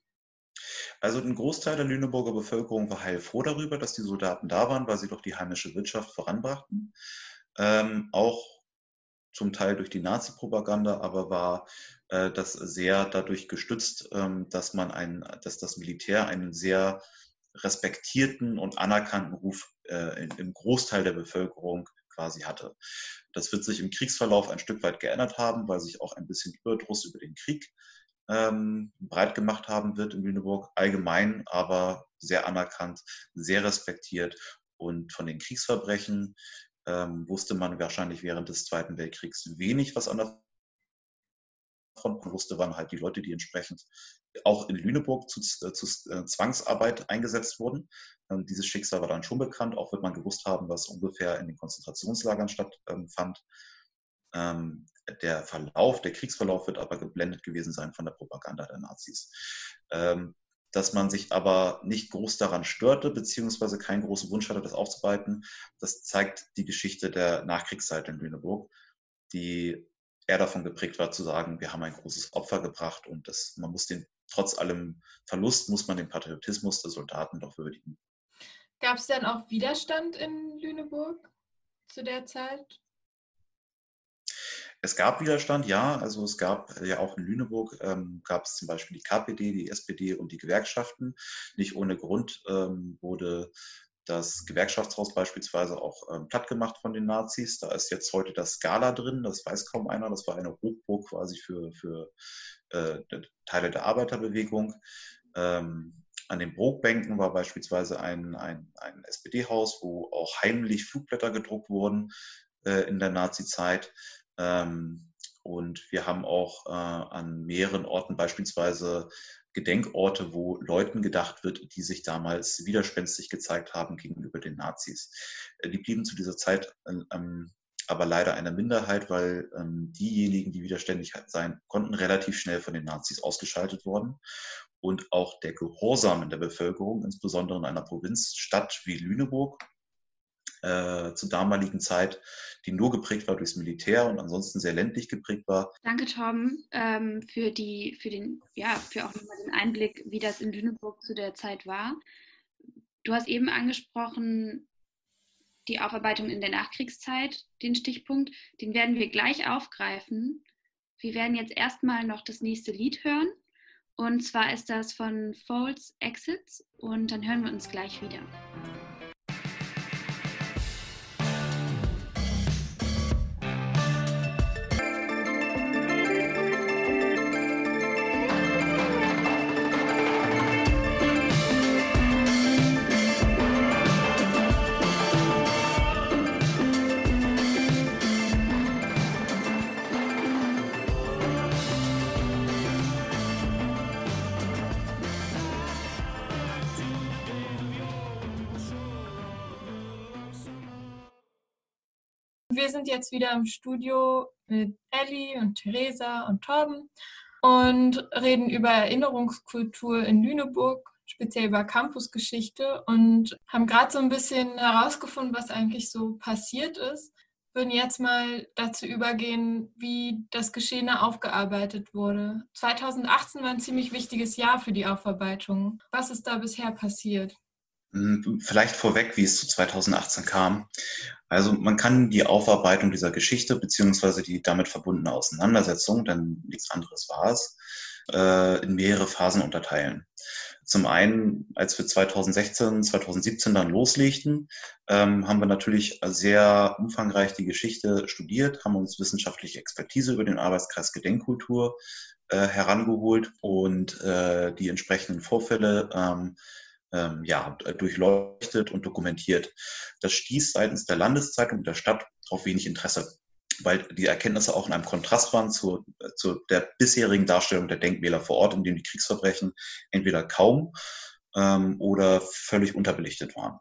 Also ein Großteil der Lüneburger Bevölkerung war heilfroh darüber, dass die Soldaten da waren, weil sie doch die heimische Wirtschaft voranbrachten. Ähm, auch zum Teil durch die Nazi-Propaganda, aber war äh, das sehr dadurch gestützt, ähm, dass man ein, dass das Militär einen sehr respektierten und anerkannten Ruf äh, im Großteil der Bevölkerung quasi hatte. Das wird sich im Kriegsverlauf ein Stück weit geändert haben, weil sich auch ein bisschen Überdruss über den Krieg ähm, breit gemacht haben wird in Lüneburg. Allgemein aber sehr anerkannt, sehr respektiert und von den Kriegsverbrechen ähm, wusste man wahrscheinlich während des Zweiten Weltkriegs wenig, was an der Front wusste, waren halt die Leute, die entsprechend auch in Lüneburg zu, äh, zu äh, Zwangsarbeit eingesetzt wurden. Ähm, dieses Schicksal war dann schon bekannt, auch wird man gewusst haben, was ungefähr in den Konzentrationslagern stattfand. Ähm, der Verlauf, der Kriegsverlauf wird aber geblendet gewesen sein von der Propaganda der Nazis. Ähm, dass man sich aber nicht groß daran störte, beziehungsweise keinen großen Wunsch hatte, das aufzubereiten, das zeigt die Geschichte der Nachkriegszeit in Lüneburg, die eher davon geprägt war zu sagen, wir haben ein großes Opfer gebracht und das, man muss den, trotz allem Verlust, muss man den Patriotismus der Soldaten doch würdigen. Gab es denn auch Widerstand in Lüneburg zu der Zeit? Es gab Widerstand, ja. Also es gab ja auch in Lüneburg, ähm, gab es zum Beispiel die KPD, die SPD und die Gewerkschaften. Nicht ohne Grund ähm, wurde das Gewerkschaftshaus beispielsweise auch ähm, platt gemacht von den Nazis. Da ist jetzt heute das Skala drin, das weiß kaum einer. Das war eine Hochburg quasi für, für äh, Teile der Arbeiterbewegung. Ähm, an den Burgbänken war beispielsweise ein, ein, ein SPD-Haus, wo auch heimlich Flugblätter gedruckt wurden äh, in der Nazi-Zeit. Ähm, und wir haben auch äh, an mehreren Orten beispielsweise Gedenkorte, wo Leuten gedacht wird, die sich damals widerspenstig gezeigt haben gegenüber den Nazis. Äh, die blieben zu dieser Zeit ähm, aber leider eine Minderheit, weil ähm, diejenigen, die widerständig sein konnten, relativ schnell von den Nazis ausgeschaltet wurden. Und auch der Gehorsam in der Bevölkerung, insbesondere in einer Provinzstadt wie Lüneburg, äh, zur damaligen Zeit, die nur geprägt war durchs Militär und ansonsten sehr ländlich geprägt war. Danke, Torben, ähm, für, die, für, den, ja, für auch nochmal den Einblick, wie das in Lüneburg zu der Zeit war. Du hast eben angesprochen, die Aufarbeitung in der Nachkriegszeit, den Stichpunkt, den werden wir gleich aufgreifen. Wir werden jetzt erstmal noch das nächste Lied hören. Und zwar ist das von Folds Exits und dann hören wir uns gleich wieder. Wir sind jetzt wieder im Studio mit Ellie und Theresa und Torben und reden über Erinnerungskultur in Lüneburg, speziell über Campusgeschichte und haben gerade so ein bisschen herausgefunden, was eigentlich so passiert ist. Würden jetzt mal dazu übergehen, wie das Geschehene aufgearbeitet wurde. 2018 war ein ziemlich wichtiges Jahr für die Aufarbeitung. Was ist da bisher passiert? Hm, vielleicht vorweg, wie es zu 2018 kam. Also man kann die Aufarbeitung dieser Geschichte beziehungsweise die damit verbundene Auseinandersetzung, denn nichts anderes war es, äh, in mehrere Phasen unterteilen. Zum einen, als wir 2016, 2017 dann loslegten, ähm, haben wir natürlich sehr umfangreich die Geschichte studiert, haben uns wissenschaftliche Expertise über den Arbeitskreis Gedenkkultur äh, herangeholt und äh, die entsprechenden Vorfälle ähm, ja, durchleuchtet und dokumentiert. Das stieß seitens der Landeszeitung der Stadt auf wenig Interesse weil die Erkenntnisse auch in einem Kontrast waren zu, zu der bisherigen Darstellung der Denkmäler vor Ort, in denen die Kriegsverbrechen entweder kaum ähm, oder völlig unterbelichtet waren.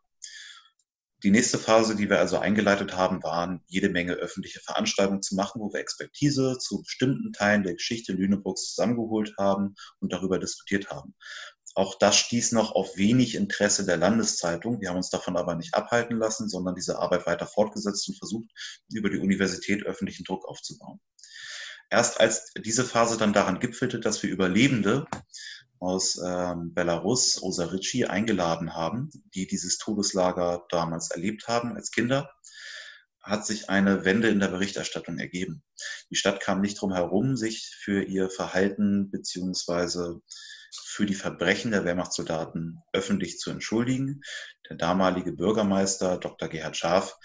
Die nächste Phase, die wir also eingeleitet haben, waren jede Menge öffentliche Veranstaltungen zu machen, wo wir Expertise zu bestimmten Teilen der Geschichte Lüneburgs zusammengeholt haben und darüber diskutiert haben. Auch das stieß noch auf wenig Interesse der Landeszeitung. Wir haben uns davon aber nicht abhalten lassen, sondern diese Arbeit weiter fortgesetzt und versucht, über die Universität öffentlichen Druck aufzubauen. Erst als diese Phase dann daran gipfelte, dass wir Überlebende aus ähm, Belarus, Osarici, eingeladen haben, die dieses Todeslager damals erlebt haben als Kinder, hat sich eine Wende in der Berichterstattung ergeben. Die Stadt kam nicht drum herum, sich für ihr Verhalten beziehungsweise für die Verbrechen der Wehrmachtssoldaten öffentlich zu entschuldigen. Der damalige Bürgermeister Dr. Gerhard Schaaf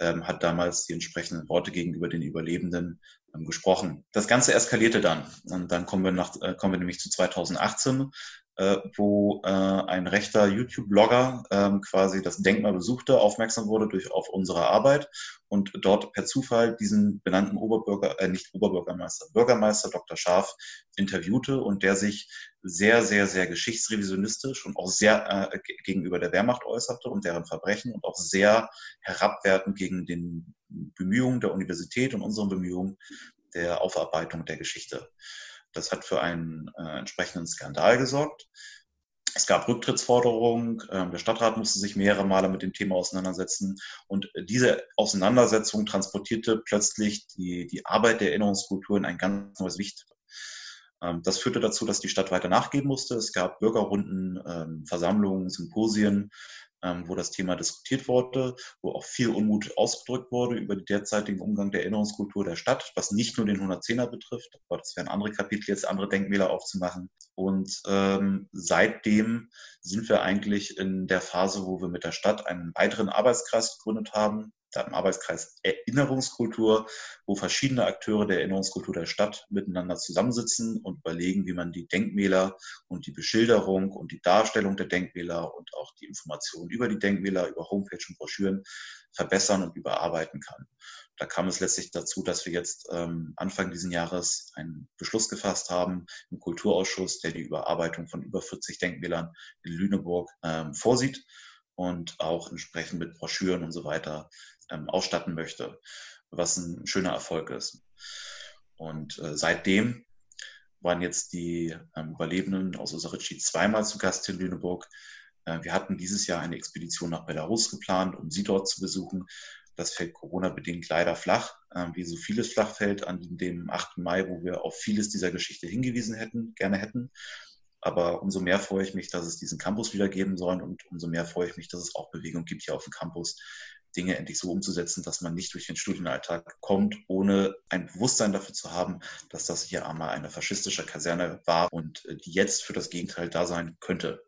ähm, hat damals die entsprechenden Worte gegenüber den Überlebenden ähm, gesprochen. Das Ganze eskalierte dann. Und dann kommen wir, nach, äh, kommen wir nämlich zu 2018, äh, wo äh, ein rechter YouTube-Blogger ähm, quasi das Denkmal besuchte, aufmerksam wurde durch auf unsere Arbeit und dort per Zufall diesen benannten Oberbürger, äh, nicht Oberbürgermeister, Bürgermeister Dr. Scharf interviewte und der sich sehr, sehr, sehr geschichtsrevisionistisch und auch sehr äh, gegenüber der Wehrmacht äußerte und deren Verbrechen und auch sehr herabwertend gegen den Bemühungen der Universität und unseren Bemühungen der Aufarbeitung der Geschichte. Das hat für einen äh, entsprechenden Skandal gesorgt. Es gab Rücktrittsforderungen, ähm, der Stadtrat musste sich mehrere Male mit dem Thema auseinandersetzen und diese Auseinandersetzung transportierte plötzlich die, die Arbeit der Erinnerungskultur in ein ganz neues Licht. Ähm, das führte dazu, dass die Stadt weiter nachgeben musste. Es gab Bürgerrunden, ähm, Versammlungen, Symposien, wo das Thema diskutiert wurde, wo auch viel Unmut ausgedrückt wurde über den derzeitigen Umgang der Erinnerungskultur der Stadt, was nicht nur den 110er betrifft, aber das wären andere Kapitel, jetzt andere Denkmäler aufzumachen. Und ähm, seitdem sind wir eigentlich in der Phase, wo wir mit der Stadt einen weiteren Arbeitskreis gegründet haben, im Arbeitskreis Erinnerungskultur, wo verschiedene Akteure der Erinnerungskultur der Stadt miteinander zusammensitzen und überlegen, wie man die Denkmäler und die Beschilderung und die Darstellung der Denkmäler und auch die Informationen über die Denkmäler, über Homepage und Broschüren verbessern und überarbeiten kann. Da kam es letztlich dazu, dass wir jetzt ähm, Anfang dieses Jahres einen Beschluss gefasst haben im Kulturausschuss, der die Überarbeitung von über 40 Denkmälern in Lüneburg ähm, vorsieht und auch entsprechend mit Broschüren und so weiter ähm, ausstatten möchte, was ein schöner Erfolg ist. Und äh, seitdem waren jetzt die ähm, Überlebenden aus Osarici zweimal zu Gast in Lüneburg. Äh, wir hatten dieses Jahr eine Expedition nach Belarus geplant, um sie dort zu besuchen. Das fällt Corona-bedingt leider flach, äh, wie so vieles flach fällt an dem 8. Mai, wo wir auf vieles dieser Geschichte hingewiesen hätten, gerne hätten. Aber umso mehr freue ich mich, dass es diesen Campus wieder geben soll und umso mehr freue ich mich, dass es auch Bewegung gibt hier auf dem Campus, Dinge endlich so umzusetzen, dass man nicht durch den Studienalltag kommt, ohne ein Bewusstsein dafür zu haben, dass das hier einmal eine faschistische Kaserne war und äh, die jetzt für das Gegenteil da sein könnte.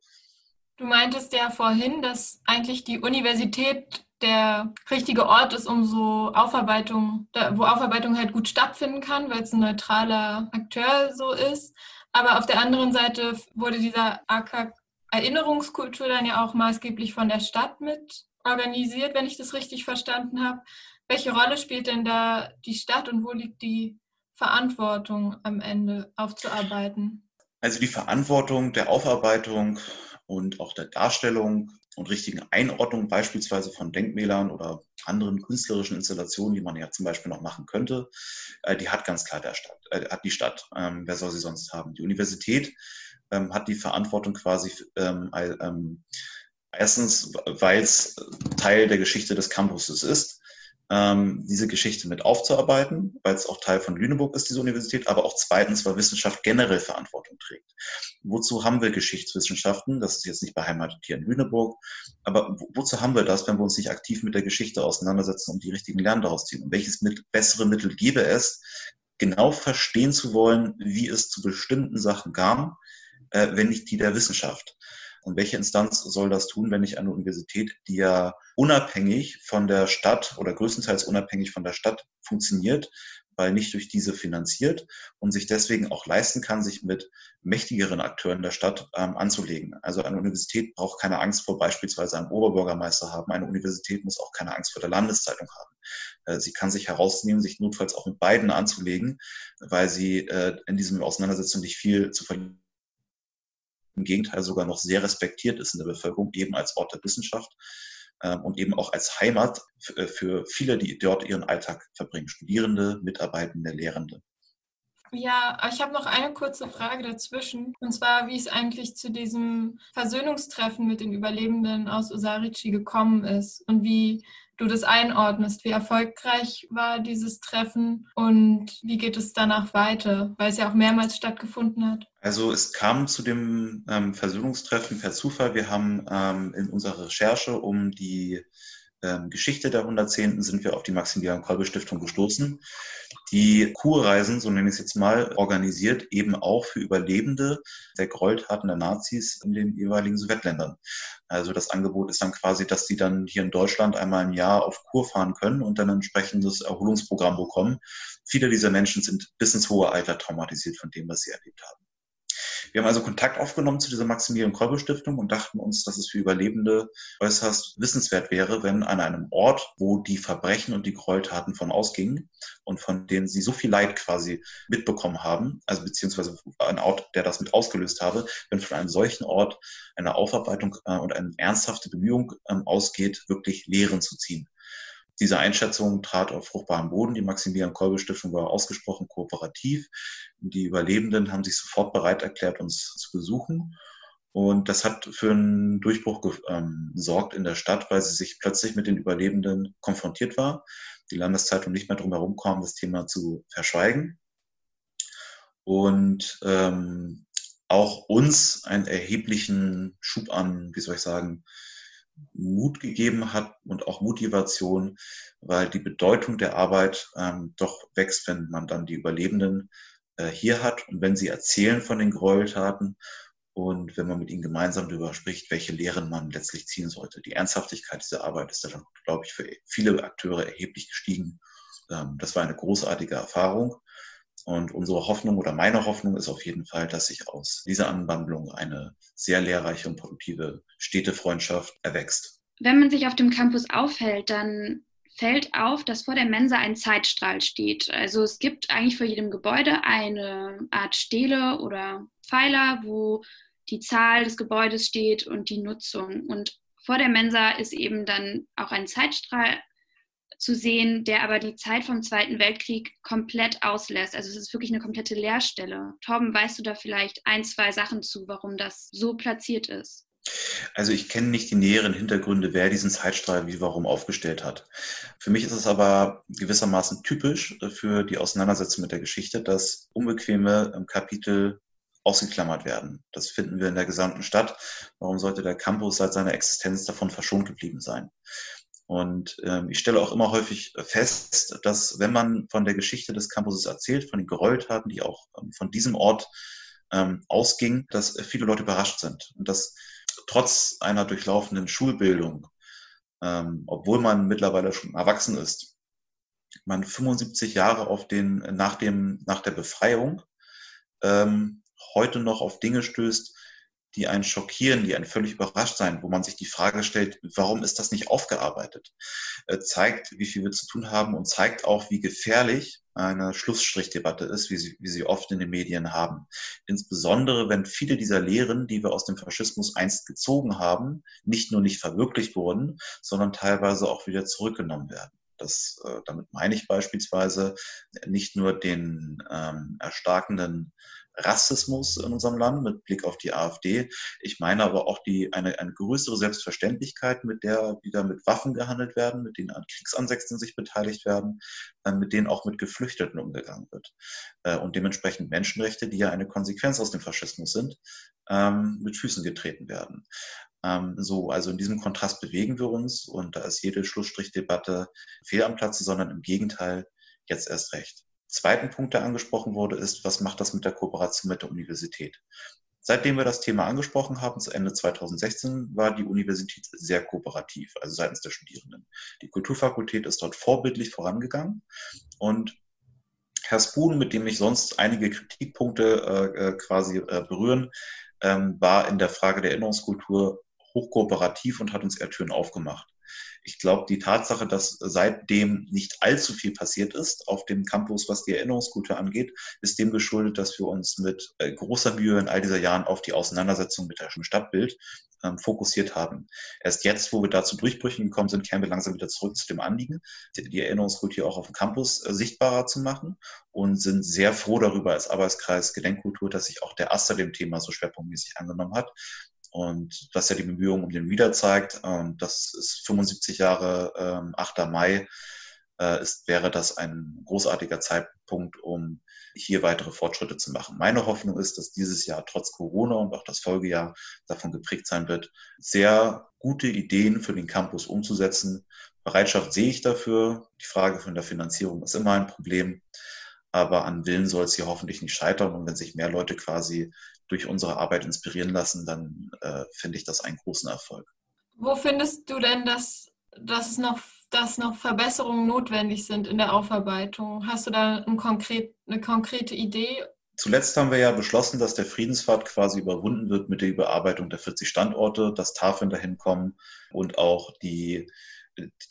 Du meintest ja vorhin, dass eigentlich die Universität der richtige Ort ist, um so Aufarbeitung, wo Aufarbeitung halt gut stattfinden kann, weil es ein neutraler Akteur so ist. Aber auf der anderen Seite wurde dieser AK Erinnerungskultur dann ja auch maßgeblich von der Stadt mit organisiert, wenn ich das richtig verstanden habe. Welche Rolle spielt denn da die Stadt und wo liegt die Verantwortung am Ende aufzuarbeiten? Also die Verantwortung der Aufarbeitung und auch der Darstellung und richtigen Einordnung beispielsweise von Denkmälern oder anderen künstlerischen Installationen, die man ja zum Beispiel noch machen könnte, äh, die hat ganz klar der Stadt, äh, hat die Stadt. Ähm, wer soll sie sonst haben? Die Universität ähm, hat die Verantwortung quasi ähm, ähm Erstens, weil es Teil der Geschichte des Campuses ist, ähm, diese Geschichte mit aufzuarbeiten, weil es auch Teil von Lüneburg ist, diese Universität, aber auch zweitens, weil Wissenschaft generell Verantwortung trägt. Wozu haben wir Geschichtswissenschaften? Das ist jetzt nicht beheimatet hier in Lüneburg, aber wo, wozu haben wir das, wenn wir uns nicht aktiv mit der Geschichte auseinandersetzen und die richtigen Lernen daraus ziehen? Und welches mit, bessere Mittel gäbe es, genau verstehen zu wollen, wie es zu bestimmten Sachen kam, äh, wenn nicht die der Wissenschaft? Und welche Instanz soll das tun, wenn nicht eine Universität, die ja unabhängig von der Stadt oder größtenteils unabhängig von der Stadt funktioniert, weil nicht durch diese finanziert und sich deswegen auch leisten kann, sich mit mächtigeren Akteuren der Stadt ähm, anzulegen. Also eine Universität braucht keine Angst vor beispielsweise einem Oberbürgermeister haben. Eine Universität muss auch keine Angst vor der Landeszeitung haben. Äh, sie kann sich herausnehmen, sich notfalls auch mit beiden anzulegen, weil sie äh, in diesem Auseinandersetzung nicht viel zu verlieren im Gegenteil sogar noch sehr respektiert ist in der Bevölkerung, eben als Ort der Wissenschaft ähm, und eben auch als Heimat äh, für viele, die dort ihren Alltag verbringen. Studierende, Mitarbeitende, Lehrende. Ja, ich habe noch eine kurze Frage dazwischen. Und zwar, wie es eigentlich zu diesem Versöhnungstreffen mit den Überlebenden aus Usarici gekommen ist und wie du das einordnest. Wie erfolgreich war dieses Treffen und wie geht es danach weiter, weil es ja auch mehrmals stattgefunden hat? Also es kam zu dem ähm, Versöhnungstreffen per Zufall. Wir haben ähm, in unserer Recherche um die ähm, Geschichte der 110. sind wir auf die Maximilian-Kolbe-Stiftung gestoßen, die Kurreisen, so nenne ich es jetzt mal, organisiert eben auch für Überlebende der Gräueltaten der Nazis in den jeweiligen Sowjetländern. Also das Angebot ist dann quasi, dass die dann hier in Deutschland einmal im Jahr auf Kur fahren können und dann ein entsprechendes Erholungsprogramm bekommen. Viele dieser Menschen sind bis ins hohe Alter traumatisiert von dem, was sie erlebt haben. Wir haben also Kontakt aufgenommen zu dieser Maximilian-Kolbe-Stiftung und dachten uns, dass es für Überlebende äußerst wissenswert wäre, wenn an einem Ort, wo die Verbrechen und die Gräueltaten von ausgingen und von denen sie so viel Leid quasi mitbekommen haben, also beziehungsweise ein Ort, der das mit ausgelöst habe, wenn von einem solchen Ort eine Aufarbeitung äh, und eine ernsthafte Bemühung ähm, ausgeht, wirklich Lehren zu ziehen. Diese Einschätzung trat auf fruchtbaren Boden. Die Maximilian-Kolbe-Stiftung war ausgesprochen kooperativ. Die Überlebenden haben sich sofort bereit erklärt, uns zu besuchen. Und das hat für einen Durchbruch ähm, gesorgt in der Stadt, weil sie sich plötzlich mit den Überlebenden konfrontiert war. Die Landeszeitung nicht mehr drum herum kam, das Thema zu verschweigen. Und ähm, auch uns einen erheblichen Schub an, wie soll ich sagen, Mut gegeben hat und auch Motivation, weil die Bedeutung der Arbeit ähm, doch wächst, wenn man dann die Überlebenden äh, hier hat und wenn sie erzählen von den Gräueltaten und wenn man mit ihnen gemeinsam darüber spricht, welche Lehren man letztlich ziehen sollte. Die Ernsthaftigkeit dieser Arbeit ist dann, glaube ich, für viele Akteure erheblich gestiegen. Ähm, das war eine großartige Erfahrung. Und unsere Hoffnung oder meine Hoffnung ist auf jeden Fall, dass sich aus dieser Anwandlung eine sehr lehrreiche und produktive Städtefreundschaft erwächst. Wenn man sich auf dem Campus aufhält, dann fällt auf, dass vor der Mensa ein Zeitstrahl steht. Also es gibt eigentlich vor jedem Gebäude eine Art Stele oder Pfeiler, wo die Zahl des Gebäudes steht und die Nutzung. Und vor der Mensa ist eben dann auch ein Zeitstrahl zu sehen, der aber die Zeit vom Zweiten Weltkrieg komplett auslässt. Also es ist wirklich eine komplette Leerstelle. Torben, weißt du da vielleicht ein, zwei Sachen zu, warum das so platziert ist? Also ich kenne nicht die näheren Hintergründe, wer diesen Zeitstrahl wie warum aufgestellt hat. Für mich ist es aber gewissermaßen typisch für die Auseinandersetzung mit der Geschichte, dass unbequeme Kapitel ausgeklammert werden. Das finden wir in der gesamten Stadt. Warum sollte der Campus seit seiner Existenz davon verschont geblieben sein? Und ähm, ich stelle auch immer häufig fest, dass wenn man von der Geschichte des Campuses erzählt, von den Gräueltaten, die auch ähm, von diesem Ort ähm, ausgingen, dass viele Leute überrascht sind. Und dass trotz einer durchlaufenden Schulbildung, ähm, obwohl man mittlerweile schon erwachsen ist, man 75 Jahre auf den, nach, dem, nach der Befreiung ähm, heute noch auf Dinge stößt, die einen schockieren, die einen völlig überrascht sein, wo man sich die Frage stellt, warum ist das nicht aufgearbeitet? Äh, zeigt, wie viel wir zu tun haben und zeigt auch, wie gefährlich eine Schlussstrichdebatte ist, wie sie, wie sie oft in den Medien haben. Insbesondere, wenn viele dieser Lehren, die wir aus dem Faschismus einst gezogen haben, nicht nur nicht verwirklicht wurden, sondern teilweise auch wieder zurückgenommen werden. Das, äh, damit meine ich beispielsweise nicht nur den ähm, erstarkenden Rassismus in unserem Land mit Blick auf die AfD. Ich meine aber auch die, eine, eine größere Selbstverständlichkeit, mit der wieder mit Waffen gehandelt werden, mit denen an Kriegsansätzen sich beteiligt werden, äh, mit denen auch mit Geflüchteten umgegangen wird. Äh, und dementsprechend Menschenrechte, die ja eine Konsequenz aus dem Faschismus sind, ähm, mit Füßen getreten werden. Ähm, so, also in diesem Kontrast bewegen wir uns und da ist jede Schlussstrichdebatte fehl am Platze, sondern im Gegenteil jetzt erst recht zweiten Punkt, der angesprochen wurde, ist, was macht das mit der Kooperation mit der Universität? Seitdem wir das Thema angesprochen haben, zu Ende 2016, war die Universität sehr kooperativ, also seitens der Studierenden. Die Kulturfakultät ist dort vorbildlich vorangegangen und Herr Spoon, mit dem ich sonst einige Kritikpunkte äh, äh quasi äh, berühren, ähm, war in der Frage der Erinnerungskultur hochkooperativ und hat uns eher Türen aufgemacht. Ich glaube, die Tatsache, dass seitdem nicht allzu viel passiert ist auf dem Campus, was die Erinnerungskultur angeht, ist dem geschuldet, dass wir uns mit äh, großer Mühe in all dieser Jahren auf die Auseinandersetzung mit dem Stadtbild ähm, fokussiert haben. Erst jetzt, wo wir da zu Durchbrüchen gekommen sind, kehren wir langsam wieder zurück zu dem Anliegen, die, die Erinnerungskultur auch auf dem Campus äh, sichtbarer zu machen und sind sehr froh darüber als Arbeitskreis Gedenkkultur, dass sich auch der Aster dem Thema so schwerpunktmäßig angenommen hat, und was ja die Bemühungen um den wieder zeigt. Und das ist 75 Jahre, ähm, 8. Mai, äh, ist, wäre das ein großartiger Zeitpunkt, um hier weitere Fortschritte zu machen. Meine Hoffnung ist, dass dieses Jahr trotz Corona und auch das Folgejahr davon geprägt sein wird, sehr gute Ideen für den Campus umzusetzen. Bereitschaft sehe ich dafür. Die Frage von der Finanzierung ist immer ein Problem. Aber an Willen soll es hier hoffentlich nicht scheitern. Und wenn sich mehr Leute quasi durch unsere Arbeit inspirieren lassen, dann äh, finde ich das einen großen Erfolg. Wo findest du denn, dass, dass, es noch, dass noch Verbesserungen notwendig sind in der Aufarbeitung? Hast du da ein konkret, eine konkrete Idee? Zuletzt haben wir ja beschlossen, dass der Friedenspfad quasi überwunden wird mit der Überarbeitung der 40 Standorte, dass Tafeln dahin kommen und auch die,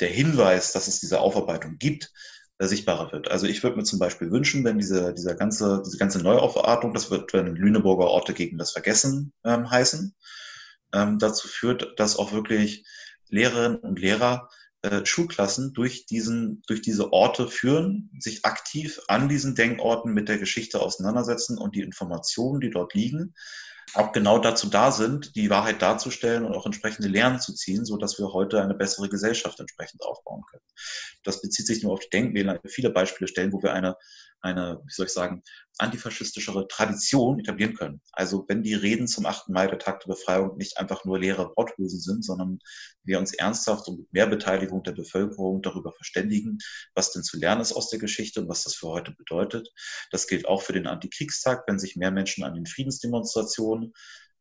der Hinweis, dass es diese Aufarbeitung gibt, sichtbarer wird. Also ich würde mir zum Beispiel wünschen, wenn diese, dieser ganze, diese ganze Neuaufartung, das wird, wenn Lüneburger Orte gegen das Vergessen ähm, heißen, ähm, dazu führt, dass auch wirklich Lehrerinnen und Lehrer äh, Schulklassen durch, diesen, durch diese Orte führen, sich aktiv an diesen Denkorten mit der Geschichte auseinandersetzen und die Informationen, die dort liegen, auch genau dazu da sind, die Wahrheit darzustellen und auch entsprechende Lehren zu ziehen, so dass wir heute eine bessere Gesellschaft entsprechend aufbauen können. Das bezieht sich nur auf die Denkmäler. Viele Beispiele stellen, wo wir eine, eine, wie soll ich sagen, antifaschistischere Tradition etablieren können. Also wenn die Reden zum 8. Mai der Tag der Befreiung nicht einfach nur leere Worthülsen sind, sondern wir uns ernsthaft und mit mehr Beteiligung der Bevölkerung darüber verständigen, was denn zu lernen ist aus der Geschichte und was das für heute bedeutet. Das gilt auch für den Antikriegstag, wenn sich mehr Menschen an den Friedensdemonstrationen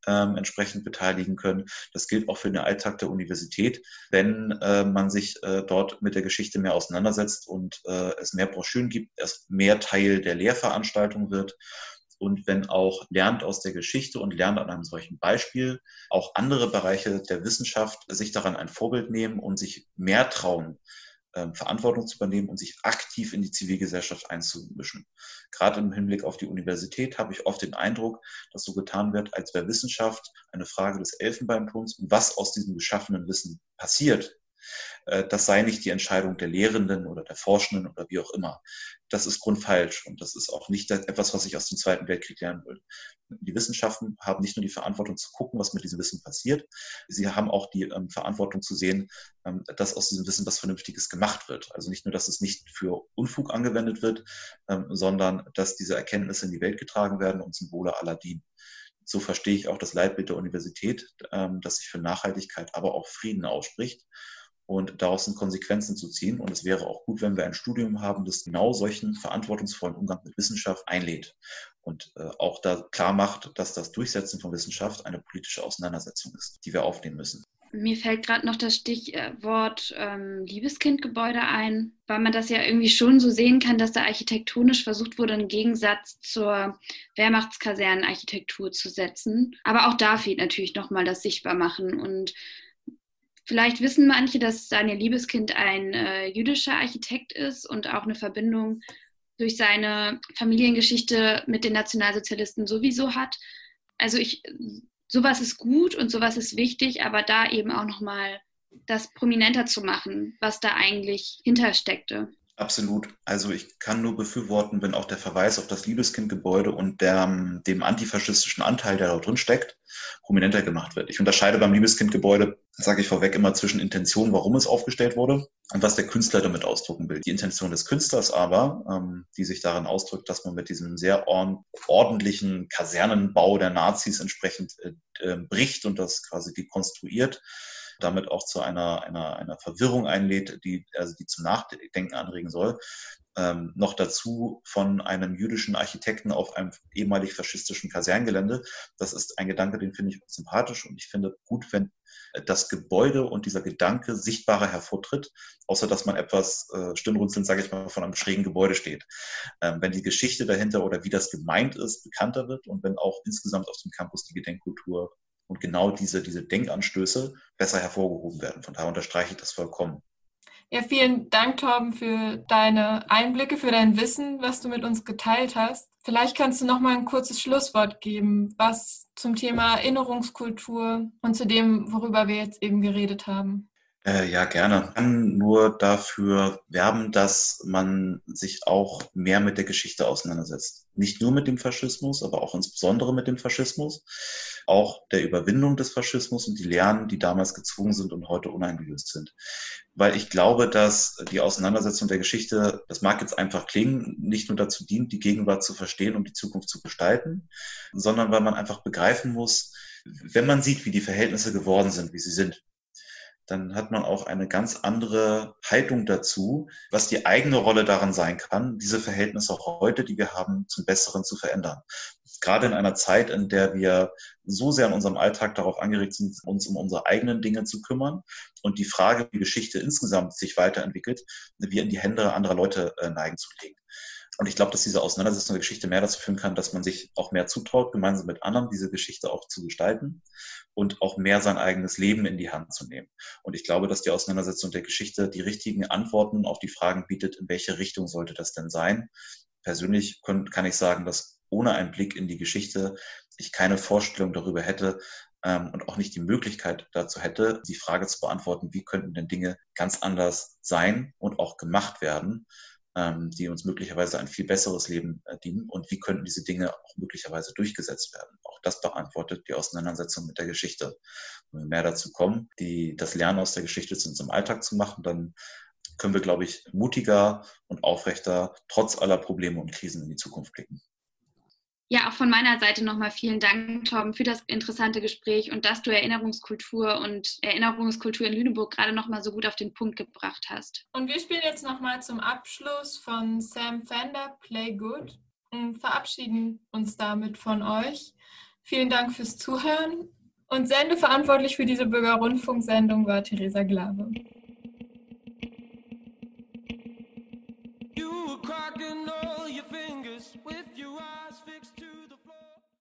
ähm, entsprechend beteiligen können. Das gilt auch für den Alltag der Universität, wenn äh, man sich äh, dort mit der Geschichte mehr auseinandersetzt und äh, es mehr Broschüren gibt, es mehr Teil der Lehrveranstaltung wird und wenn auch lernt aus der Geschichte und lernt an einem solchen Beispiel, auch andere Bereiche der Wissenschaft sich daran ein Vorbild nehmen und sich mehr trauen, ähm, Verantwortung zu übernehmen und sich aktiv in die Zivilgesellschaft einzumischen. Gerade im Hinblick auf die Universität habe ich oft den Eindruck, dass so getan wird, als wäre Wissenschaft eine Frage des Elfenbeinturms und was aus diesem geschaffenen Wissen passiert, das sei nicht die Entscheidung der Lehrenden oder der Forschenden oder wie auch immer. Das ist grundfalsch und das ist auch nicht etwas, was ich aus dem Zweiten Weltkrieg lernen will. Die Wissenschaften haben nicht nur die Verantwortung zu gucken, was mit diesem Wissen passiert, sie haben auch die ähm, Verantwortung zu sehen, ähm, dass aus diesem Wissen was Vernünftiges gemacht wird. Also nicht nur, dass es nicht für Unfug angewendet wird, ähm, sondern dass diese Erkenntnisse in die Welt getragen werden und zum Wohle aller dienen so verstehe ich auch das Leitbild der Universität, das sich für Nachhaltigkeit, aber auch Frieden ausspricht und daraus sind Konsequenzen zu ziehen. Und es wäre auch gut, wenn wir ein Studium haben, das genau solchen verantwortungsvollen Umgang mit Wissenschaft einlädt und äh, auch da klar macht, dass das Durchsetzen von Wissenschaft eine politische Auseinandersetzung ist, die wir aufnehmen müssen. Mir fällt gerade noch das Stichwort ähm, Liebeskindgebäude ein, weil man das ja irgendwie schon so sehen kann, dass da architektonisch versucht wurde, einen Gegensatz zur Wehrmachtskasernenarchitektur zu setzen. Aber auch da fehlt natürlich nochmal das Sichtbarmachen und Vielleicht wissen manche, dass Daniel Liebeskind ein äh, jüdischer Architekt ist und auch eine Verbindung durch seine Familiengeschichte mit den Nationalsozialisten sowieso hat. Also ich, sowas ist gut und sowas ist wichtig, aber da eben auch nochmal das prominenter zu machen, was da eigentlich hintersteckte. Absolut. Also ich kann nur befürworten, wenn auch der Verweis auf das Liebeskindgebäude und der, dem antifaschistischen Anteil, der da drin steckt, prominenter gemacht wird. Ich unterscheide beim Liebeskindgebäude, sage ich vorweg, immer zwischen Intention, warum es aufgestellt wurde und was der Künstler damit ausdrucken will. Die Intention des Künstlers aber, ähm, die sich darin ausdrückt, dass man mit diesem sehr ordentlichen Kasernenbau der Nazis entsprechend äh, äh, bricht und das quasi dekonstruiert, damit auch zu einer, einer, einer Verwirrung einlädt, die, also die zum Nachdenken anregen soll. Ähm, noch dazu von einem jüdischen Architekten auf einem ehemalig faschistischen Kaserngelände. Das ist ein Gedanke, den finde ich sympathisch und ich finde gut, wenn das Gebäude und dieser Gedanke sichtbarer hervortritt, außer dass man etwas äh, stirnrunzelnd, sage ich mal, von einem schrägen Gebäude steht. Ähm, wenn die Geschichte dahinter oder wie das gemeint ist, bekannter wird und wenn auch insgesamt auf dem Campus die Gedenkkultur und genau diese, diese Denkanstöße besser hervorgehoben werden. Von daher unterstreiche ich das vollkommen. Ja, vielen Dank, Torben, für deine Einblicke, für dein Wissen, was du mit uns geteilt hast. Vielleicht kannst du noch mal ein kurzes Schlusswort geben, was zum Thema Erinnerungskultur und zu dem, worüber wir jetzt eben geredet haben. Äh, ja, gerne. Ich kann nur dafür werben, dass man sich auch mehr mit der Geschichte auseinandersetzt. Nicht nur mit dem Faschismus, aber auch insbesondere mit dem Faschismus, auch der Überwindung des Faschismus und die Lernen, die damals gezwungen sind und heute uneingelöst sind. Weil ich glaube, dass die Auseinandersetzung der Geschichte, das mag jetzt einfach klingen, nicht nur dazu dient, die Gegenwart zu verstehen und die Zukunft zu gestalten, sondern weil man einfach begreifen muss, wenn man sieht, wie die Verhältnisse geworden sind, wie sie sind, dann hat man auch eine ganz andere Haltung dazu, was die eigene Rolle daran sein kann, diese Verhältnisse auch heute, die wir haben, zum Besseren zu verändern. Gerade in einer Zeit, in der wir so sehr in unserem Alltag darauf angeregt sind, uns um unsere eigenen Dinge zu kümmern und die Frage, wie Geschichte insgesamt sich weiterentwickelt, wir in die Hände anderer Leute äh, neigen zu legen. Und ich glaube, dass diese Auseinandersetzung der Geschichte mehr dazu führen kann, dass man sich auch mehr zutraut, gemeinsam mit anderen diese Geschichte auch zu gestalten und auch mehr sein eigenes Leben in die Hand zu nehmen. Und ich glaube, dass die Auseinandersetzung der Geschichte die richtigen Antworten auf die Fragen bietet, in welche Richtung sollte das denn sein. Persönlich kann ich sagen, dass ohne einen Blick in die Geschichte ich keine Vorstellung darüber hätte, ähm, und auch nicht die Möglichkeit dazu hätte, die Frage zu beantworten, wie könnten denn Dinge ganz anders sein und auch gemacht werden, die uns möglicherweise ein viel besseres Leben äh, dienen und wie könnten diese Dinge auch möglicherweise durchgesetzt werden. Auch das beantwortet die Auseinandersetzung mit der Geschichte. Wenn wir mehr dazu kommen, die, das Lernen aus der Geschichte zu unserem Alltag zu machen, dann können wir, glaube ich, mutiger und aufrechter trotz aller Probleme und Krisen in die Zukunft blicken. Ja, auch von meiner Seite nochmal vielen Dank, Torben, für das interessante Gespräch und dass du Erinnerungskultur und Erinnerungskultur in Lüneburg gerade nochmal so gut auf den Punkt gebracht hast. Und wir spielen jetzt nochmal zum Abschluss von Sam Fender Play Good und verabschieden uns damit von euch. Vielen Dank fürs Zuhören und sendeverantwortlich für diese Bürgerrundfunksendung war Theresa Glave. You